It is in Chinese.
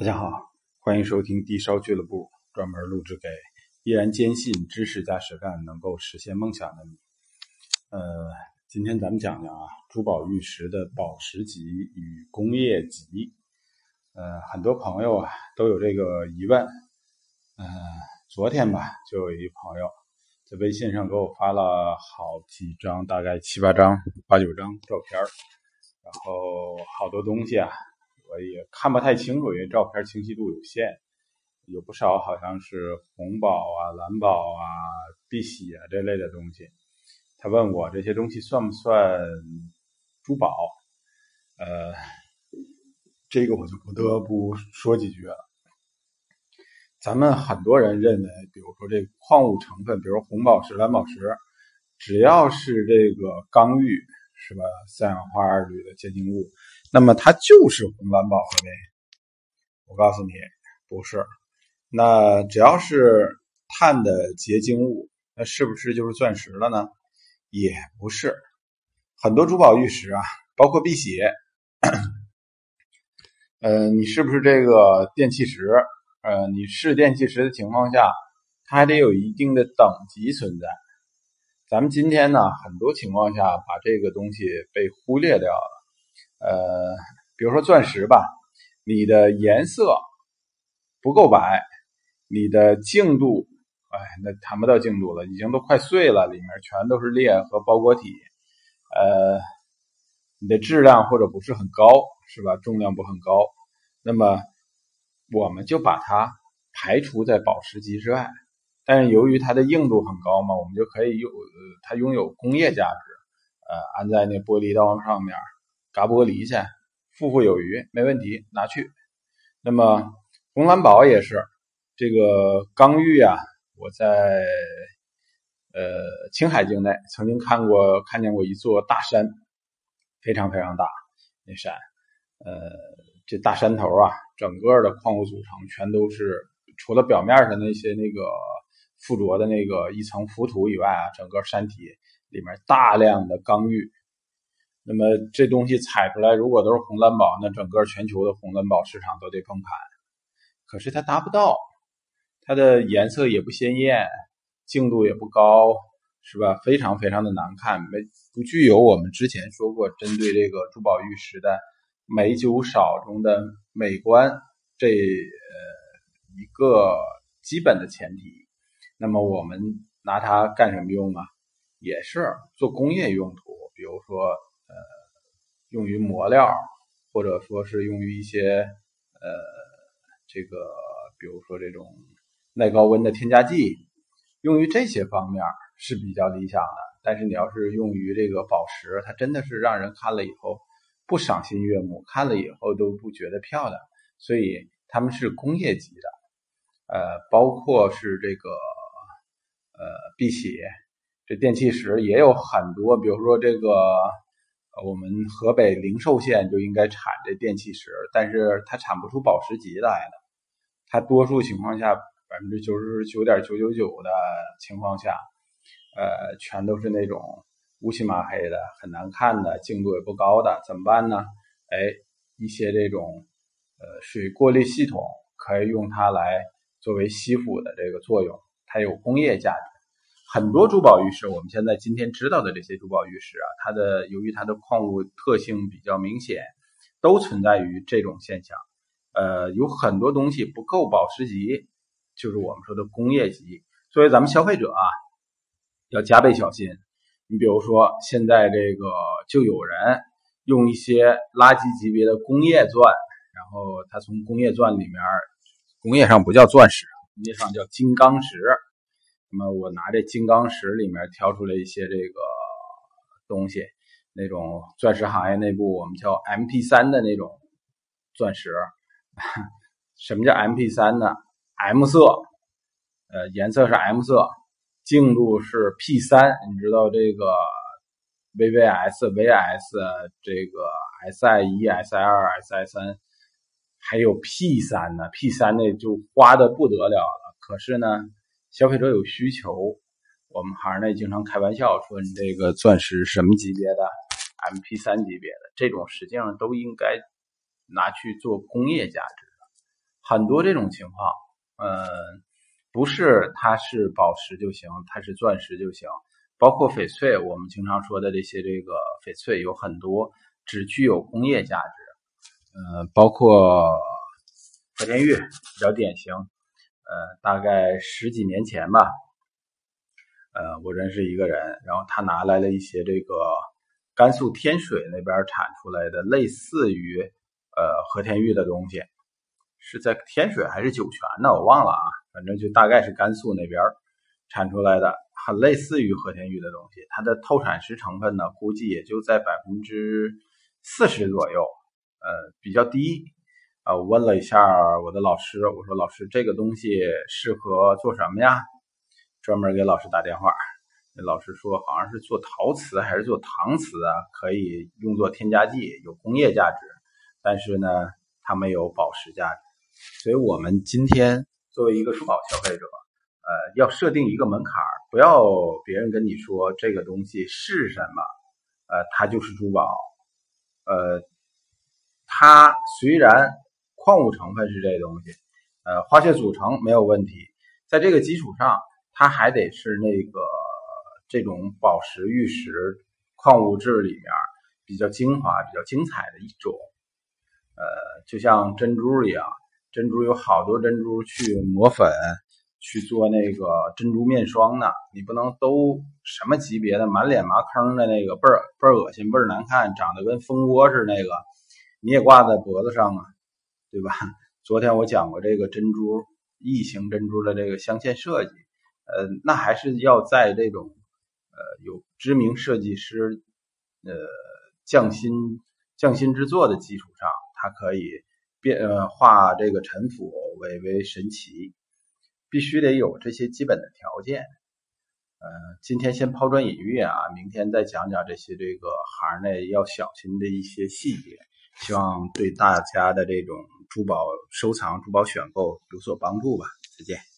大家好，欢迎收听低烧俱乐部，专门录制给依然坚信知识加实干能够实现梦想的你。呃，今天咱们讲讲啊，珠宝玉石的宝石级与工业级。呃，很多朋友啊都有这个疑问。呃，昨天吧，就有一朋友在微信上给我发了好几张，大概七八张、八九张照片然后好多东西啊。我也看不太清楚，因为照片清晰度有限，有不少好像是红宝啊、蓝宝啊、碧玺啊这类的东西。他问我这些东西算不算珠宝？呃，这个我就不得不说几句了。咱们很多人认为，比如说这矿物成分，比如红宝石、蓝宝石，只要是这个刚玉。是吧？三氧化二铝的结晶物，那么它就是红蓝宝了呗？我告诉你，不是。那只要是碳的结晶物，那是不是就是钻石了呢？也不是。很多珠宝玉石啊，包括碧玺，呃，你是不是这个电气石？呃，你是电气石的情况下，它还得有一定的等级存在。咱们今天呢，很多情况下把这个东西被忽略掉了。呃，比如说钻石吧，你的颜色不够白，你的净度，哎，那谈不到净度了，已经都快碎了，里面全都是裂和包裹体。呃，你的质量或者不是很高，是吧？重量不很高，那么我们就把它排除在宝石级之外。但是由于它的硬度很高嘛，我们就可以有它拥有工业价值，呃，安在那玻璃刀上面，嘎玻璃去，富富有余，没问题，拿去。那么红蓝宝也是这个刚玉啊，我在呃青海境内曾经看过看见过一座大山，非常非常大，那山，呃，这大山头啊，整个的矿物组成全都是除了表面上那些那个。附着的那个一层浮土以外啊，整个山体里面大量的刚玉，那么这东西采出来，如果都是红蓝宝，那整个全球的红蓝宝市场都得崩盘。可是它达不到，它的颜色也不鲜艳，净度也不高，是吧？非常非常的难看，没不具有我们之前说过针对这个珠宝玉石的美酒少中的美观这呃一个基本的前提。那么我们拿它干什么用啊？也是做工业用途，比如说，用于磨料，或者说是用于一些呃这个，比如说这种耐高温的添加剂，用于这些方面是比较理想的。但是你要是用于这个宝石，它真的是让人看了以后不赏心悦目，看了以后都不觉得漂亮。所以他们是工业级的，呃，包括是这个。呃，碧玺这电气石也有很多，比如说这个，我们河北灵寿县就应该产这电气石，但是它产不出宝石级来的，它多数情况下百分之九十九点九九九的情况下，呃，全都是那种乌漆麻黑的、很难看的、净度也不高的，怎么办呢？哎，一些这种呃水过滤系统可以用它来作为吸附的这个作用，它有工业价值。很多珠宝玉石，我们现在今天知道的这些珠宝玉石啊，它的由于它的矿物特性比较明显，都存在于这种现象。呃，有很多东西不够宝石级，就是我们说的工业级。作为咱们消费者啊，要加倍小心。你比如说，现在这个就有人用一些垃圾级别的工业钻，然后他从工业钻里面，工业上不叫钻石，工业上叫金刚石。那么我拿这金刚石里面挑出来一些这个东西，那种钻石行业内部我们叫 MP 三的那种钻石。什么叫 MP 三呢？M 色，呃，颜色是 M 色，净度是 P 三。你知道这个 VVS、VS 这个 Si 一、Si 二、Si 三，还有 P 三呢？P 三那就花的不得了了。可是呢？消费者有需求，我们行内经常开玩笑说：“你这个钻石什么级别的？MP 三级别的这种，实际上都应该拿去做工业价值的。很多这种情况，呃，不是它是宝石就行，它是钻石就行，包括翡翠，我们经常说的这些这个翡翠有很多只具有工业价值，呃，包括和田玉比较典型，呃，大概十几年前吧，呃，我认识一个人，然后他拿来了一些这个甘肃天水那边产出来的类似于呃和田玉的东西。是在天水还是酒泉呢？我忘了啊，反正就大概是甘肃那边产出来的，很类似于和田玉的东西。它的透产石成分呢，估计也就在百分之四十左右，呃，比较低。啊，我问了一下我的老师，我说老师这个东西适合做什么呀？专门给老师打电话，那老师说好像是做陶瓷还是做搪瓷啊，可以用作添加剂，有工业价值，但是呢，它没有宝石价值。所以，我们今天作为一个珠宝消费者，呃，要设定一个门槛，不要别人跟你说这个东西是什么，呃，它就是珠宝，呃，它虽然矿物成分是这东西，呃，化学组成没有问题，在这个基础上，它还得是那个这种宝石、玉石、矿物质里面比较精华、比较精彩的一种，呃，就像珍珠一样。珍珠有好多珍珠去磨粉去做那个珍珠面霜呢，你不能都什么级别的满脸麻坑的那个倍儿倍儿恶心倍儿难看，长得跟蜂窝似的那个，你也挂在脖子上啊，对吧？昨天我讲过这个珍珠异形珍珠的这个镶嵌设计，呃，那还是要在这种呃有知名设计师呃匠心匠心之作的基础上，它可以。变呃化这个陈腐为为神奇，必须得有这些基本的条件。呃，今天先抛砖引玉啊，明天再讲讲这些这个行内要小心的一些细节，希望对大家的这种珠宝收藏、珠宝选购有所帮助吧。再见。